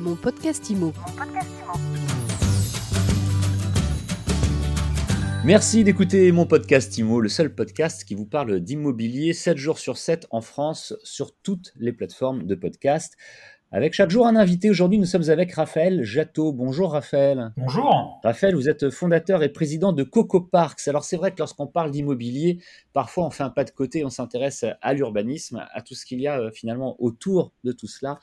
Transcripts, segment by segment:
Mon podcast IMO. Merci d'écouter mon podcast IMO, le seul podcast qui vous parle d'immobilier 7 jours sur 7 en France sur toutes les plateformes de podcast. Avec chaque jour un invité, aujourd'hui nous sommes avec Raphaël Jatteau. Bonjour Raphaël. Bonjour. Raphaël, vous êtes fondateur et président de Coco Parks. Alors c'est vrai que lorsqu'on parle d'immobilier, parfois on fait un pas de côté, on s'intéresse à l'urbanisme, à tout ce qu'il y a euh, finalement autour de tout cela.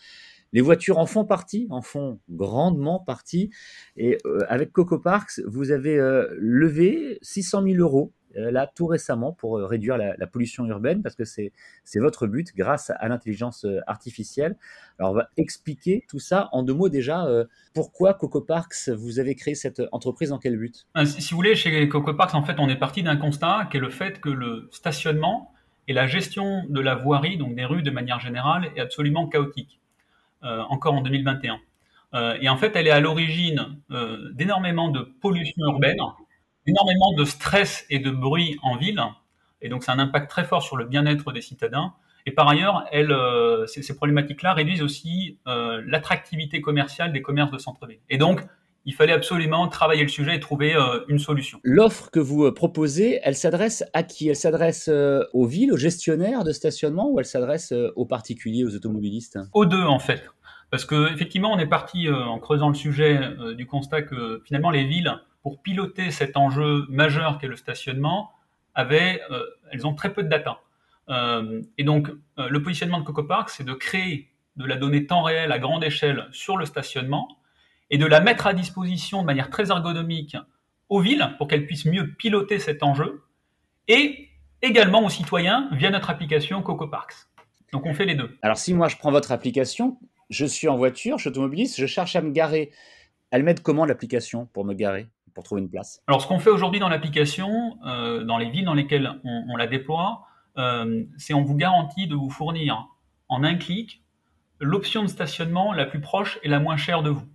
Les voitures en font partie, en font grandement partie. Et euh, avec Coco Parks, vous avez euh, levé 600 000 euros euh, là tout récemment pour réduire la, la pollution urbaine parce que c'est votre but grâce à l'intelligence artificielle. Alors on va expliquer tout ça en deux mots déjà. pourquoi Coco Parks vous avez créé cette entreprise dans quel but? Si vous voulez, chez Coco Parks, en fait, on est parti d'un constat qui est le fait que le stationnement et la gestion de la voirie, donc des rues de manière générale, est absolument chaotique. Euh, encore en 2021. Euh, et en fait, elle est à l'origine euh, d'énormément de pollution urbaine, d'énormément de stress et de bruit en ville. Et donc, c'est un impact très fort sur le bien-être des citadins. Et par ailleurs, ces problématiques-là réduisent aussi l'attractivité commerciale des commerces de centre-ville. Et donc, il fallait absolument travailler le sujet et trouver une solution. L'offre que vous proposez, elle s'adresse à qui? Elle s'adresse aux villes, aux gestionnaires de stationnement ou elle s'adresse aux particuliers, aux automobilistes? Aux deux, en fait. Parce que effectivement, on est parti euh, en creusant le sujet euh, du constat que finalement les villes, pour piloter cet enjeu majeur qu'est le stationnement, avaient, euh, elles ont très peu de data. et donc, le positionnement de Coco Park, c'est de créer de la donnée temps réel à grande échelle sur le stationnement et de la mettre à disposition de manière très ergonomique aux villes pour qu'elles puissent mieux piloter cet enjeu et également aux citoyens via notre application Coco Parks. Donc on fait les deux. Alors si moi je prends votre application, je suis en voiture, je suis automobiliste, je cherche à me garer. Elle m'aide comment l'application pour me garer, pour trouver une place? Alors ce qu'on fait aujourd'hui dans l'application, euh, dans les villes dans lesquelles on, la déploie, euh, c'est on vous garantit de vous fournir en un clic l'option de stationnement la plus proche et la moins chère de vous.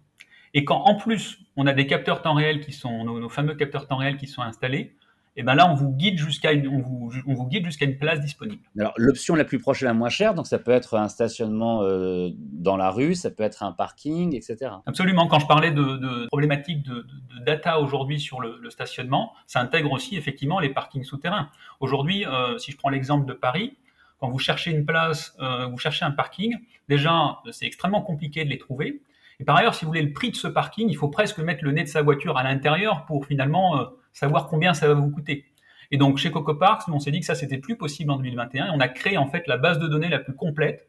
Et quand en plus on a des capteurs temps réel qui sont nos, nos fameux capteurs temps réel qui sont installés, et ben là, on vous guide jusqu'à une, on vous, on vous guide jusqu'à une place disponible. Alors, l'option la plus proche et la moins chère, donc ça peut être un stationnement euh, dans la rue, ça peut être un parking, etc. Absolument. Quand je parlais de, de problématiques de, de, data aujourd'hui sur le, le, stationnement, ça intègre aussi effectivement les parkings souterrains. Aujourd'hui, euh, si je prends l'exemple de Paris, quand vous cherchez une place, euh, vous cherchez un parking, déjà, c'est extrêmement compliqué de les trouver. Et par ailleurs, si vous voulez le prix de ce parking, il faut presque mettre le nez de sa voiture à l'intérieur pour finalement euh, savoir combien ça va vous coûter. Et donc chez Coco Parks, on s'est dit que ça c'était plus possible en 2021 et on a créé en fait la base de données la plus complète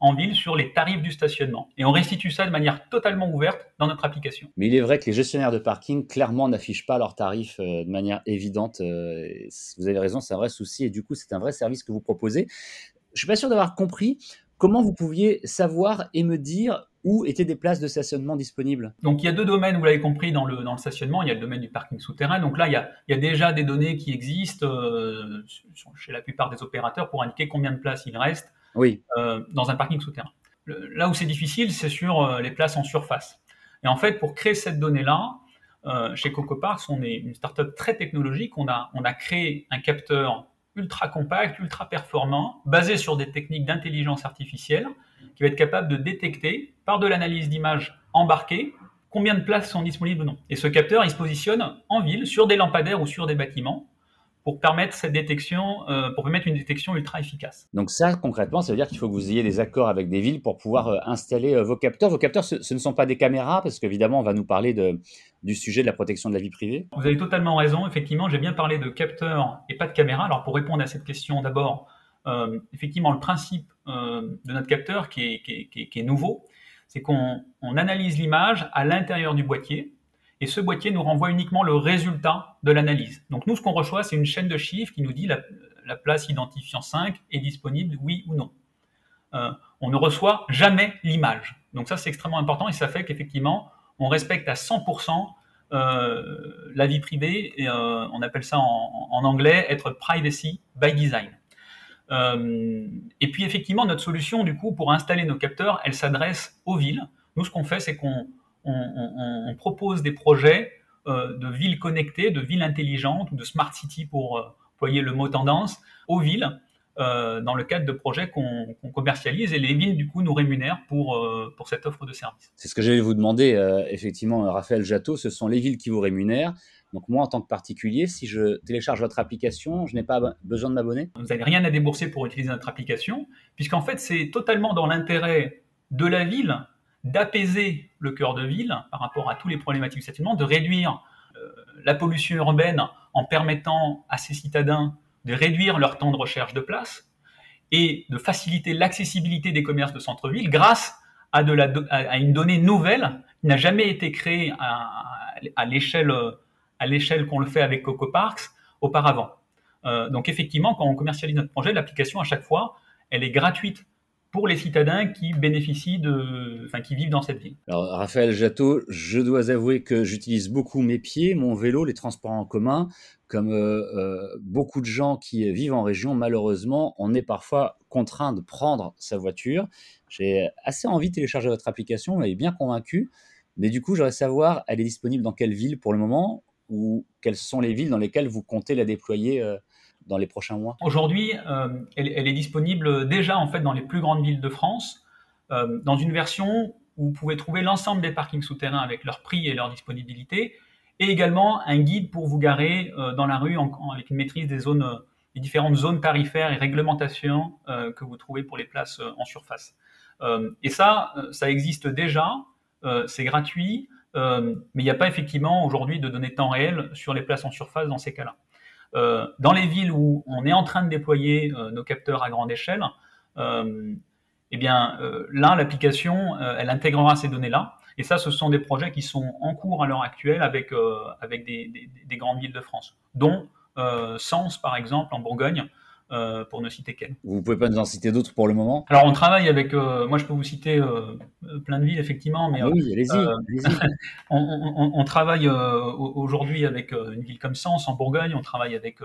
en ville sur les tarifs du stationnement. Et on restitue ça de manière totalement ouverte dans notre application. Mais il est vrai que les gestionnaires de parking clairement n'affichent pas leurs tarifs euh, de manière évidente. Euh, vous avez raison, c'est un vrai souci et du coup c'est un vrai service que vous proposez. Je suis pas sûr d'avoir compris comment vous pouviez savoir et me dire où étaient des places de stationnement disponibles Donc il y a deux domaines, vous l'avez compris, dans le, dans le stationnement. Il y a le domaine du parking souterrain. Donc là, il y a, il y a déjà des données qui existent euh, chez la plupart des opérateurs pour indiquer combien de places il reste oui. euh, dans un parking souterrain. Le, là où c'est difficile, c'est sur euh, les places en surface. Et en fait, pour créer cette donnée-là, chez Coco Parks, on est une startup très technologique. On a, on a créé un capteur ultra compact, ultra performant, basé sur des techniques d'intelligence artificielle qui va être capable de détecter par de l'analyse d'images embarquées combien de places sont disponibles ou non. Et ce capteur, il se positionne en ville, sur des lampadaires ou sur des bâtiments, pour permettre cette détection, euh, pour permettre une détection ultra efficace. Donc ça, concrètement, ça veut dire qu'il faut que vous ayez des accords avec des villes pour pouvoir euh, installer euh, vos capteurs. Vos capteurs, ce, ce, ne sont pas des caméras, parce qu'évidemment, on va nous parler de, du sujet de la protection de la vie privée. Vous avez totalement raison. Effectivement, j'ai bien parlé de capteurs et pas de caméras. Alors pour répondre à cette question, d'abord, effectivement, le principe de notre capteur qui est, qui est, qui est nouveau, c'est qu'on analyse l'image à l'intérieur du boîtier et ce boîtier nous renvoie uniquement le résultat de l'analyse. Donc nous, ce qu'on reçoit, c'est une chaîne de chiffres qui nous dit la, la, place identifiant 5 est disponible, oui ou non. Euh, on ne reçoit jamais l'image. Donc ça, c'est extrêmement important et ça fait qu'effectivement, on respecte à 100% euh, la vie privée et euh, on appelle ça en, anglais être privacy by design. Et puis effectivement, notre solution, du coup, pour installer nos capteurs, elle s'adresse aux villes. Nous, ce qu'on fait, c'est qu'on on, on, on propose des projets euh, de villes connectées, de villes intelligentes ou de smart city pour euh, employer le mot tendance aux villes euh, dans le cadre de projets qu'on commercialise et les villes du coup nous rémunèrent pour, pour cette offre de service. C'est ce que j'allais vous demander, effectivement, Raphaël Jatteau, ce sont les villes qui vous rémunèrent. Donc moi, en tant que particulier, si je télécharge votre application, je n'ai pas besoin de m'abonner? Vous n'avez rien à débourser pour utiliser notre application, puisqu'en fait, c'est totalement dans l'intérêt de la ville d'apaiser le cœur de ville par rapport à tous les problématiques du stationnement, de réduire la pollution urbaine en permettant à ces citadins de réduire leur temps de recherche de place et de faciliter l'accessibilité des commerces de centre-ville grâce à, une donnée nouvelle qui n'a jamais été créée à, à l'échelle qu'on le fait avec Coco Parks auparavant. Euh, donc effectivement, quand on commercialise notre projet, l'application à chaque fois, elle est gratuite pour les citadins qui bénéficient de, enfin, qui vivent dans cette ville. Alors, Raphaël Jatteau, je dois avouer que j'utilise beaucoup mes pieds, mon vélo, les transports en commun. Comme euh, euh, beaucoup de gens qui vivent en région, malheureusement, on est parfois contraint de prendre sa voiture. J'ai assez envie de télécharger votre application, vous m'avez bien convaincu. Mais du coup, j'aimerais savoir, elle est disponible dans quelle ville pour le moment ou quelles sont les villes dans lesquelles vous comptez la déployer euh, dans les prochains mois Aujourd'hui, euh, elle, est disponible déjà en fait dans les plus grandes villes de France, euh, dans une version où vous pouvez trouver l'ensemble des parkings souterrains avec leur prix et leur disponibilité, et également un guide pour vous garer euh, dans la rue avec une maîtrise des des différentes zones tarifaires et réglementations que vous trouvez pour les places en surface. et ça, ça existe déjà, c'est gratuit, mais il n'y a pas effectivement aujourd'hui de données temps réel sur les places en surface dans ces cas-là. Euh, dans les villes où on est en train de déployer euh, nos capteurs à grande échelle, euh, eh bien là, l'application, elle intégrera ces données-là. Et ça, ce sont des projets qui sont en cours à l'heure actuelle avec, avec des, des, grandes villes de France, dont Sens, par exemple, en Bourgogne, euh, pour ne citer qu'elle. Vous pouvez pas nous en citer d'autres pour le moment? Alors on travaille avec, euh, moi je peux vous citer euh, plein de villes effectivement, mais ah oui, allez-y. on, travaille aujourd'hui avec une ville comme Sens en Bourgogne, on travaille avec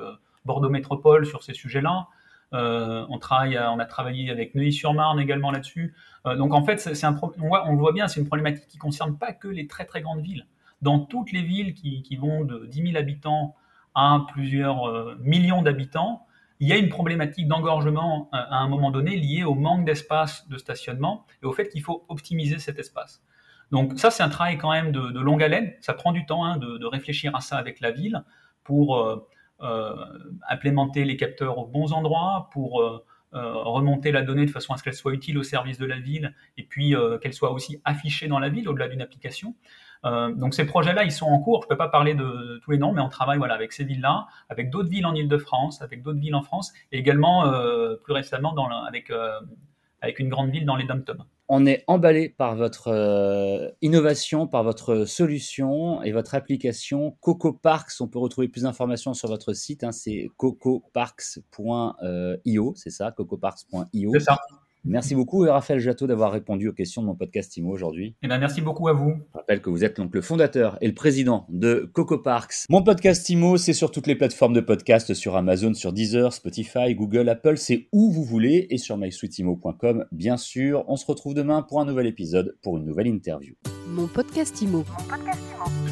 Bordeaux Métropole sur ces sujets-là. on travaille, on a travaillé avec Neuilly-sur-Marne également là-dessus. donc en fait, c'est un on, voit, on le voit bien, c'est une problématique qui concerne pas que les très très grandes villes. Dans toutes les villes qui, qui vont de 10 000 habitants à plusieurs millions d'habitants, il y a une problématique d'engorgement euh, à un moment donné liée au manque d'espace de stationnement et au fait qu'il faut optimiser cet espace. Donc ça, c'est un travail quand même de, longue haleine. Ça prend du temps hein, de, réfléchir à ça avec la ville pour euh, euh, implémenter les capteurs aux bons endroits, pour remonter la donnée de façon à ce qu'elle soit utile au service de la ville et puis qu'elle soit aussi affichée dans la ville au-delà d'une application. Euh, donc ces projets-là, ils sont en cours. Je ne peux pas parler de, tous les noms, mais on travaille voilà, avec ces villes-là, avec d'autres villes en Ile-de-France, avec d'autres villes en France, et également euh, plus récemment dans avec, euh, avec une grande ville dans les dom On est emballé par votre innovation, par votre solution et votre application Coco Parks. On peut retrouver plus d'informations sur votre site. Hein, c'est cocoparks.io, c'est ça, cocoparks.io. C'est ça. Merci beaucoup, Raphaël Jatteau, d'avoir répondu aux questions de mon podcast IMO aujourd'hui. Eh bien, merci beaucoup à vous. Je rappelle que vous êtes donc le fondateur et le président de Coco Parks. Mon podcast IMO, c'est sur toutes les plateformes de podcast, sur Amazon, sur Deezer, Spotify, Google, Apple, c'est où vous voulez, et sur mysweetimo.com, bien sûr. On se retrouve demain pour un nouvel épisode, pour une nouvelle interview. Mon podcast IMO. Mon podcast IMO.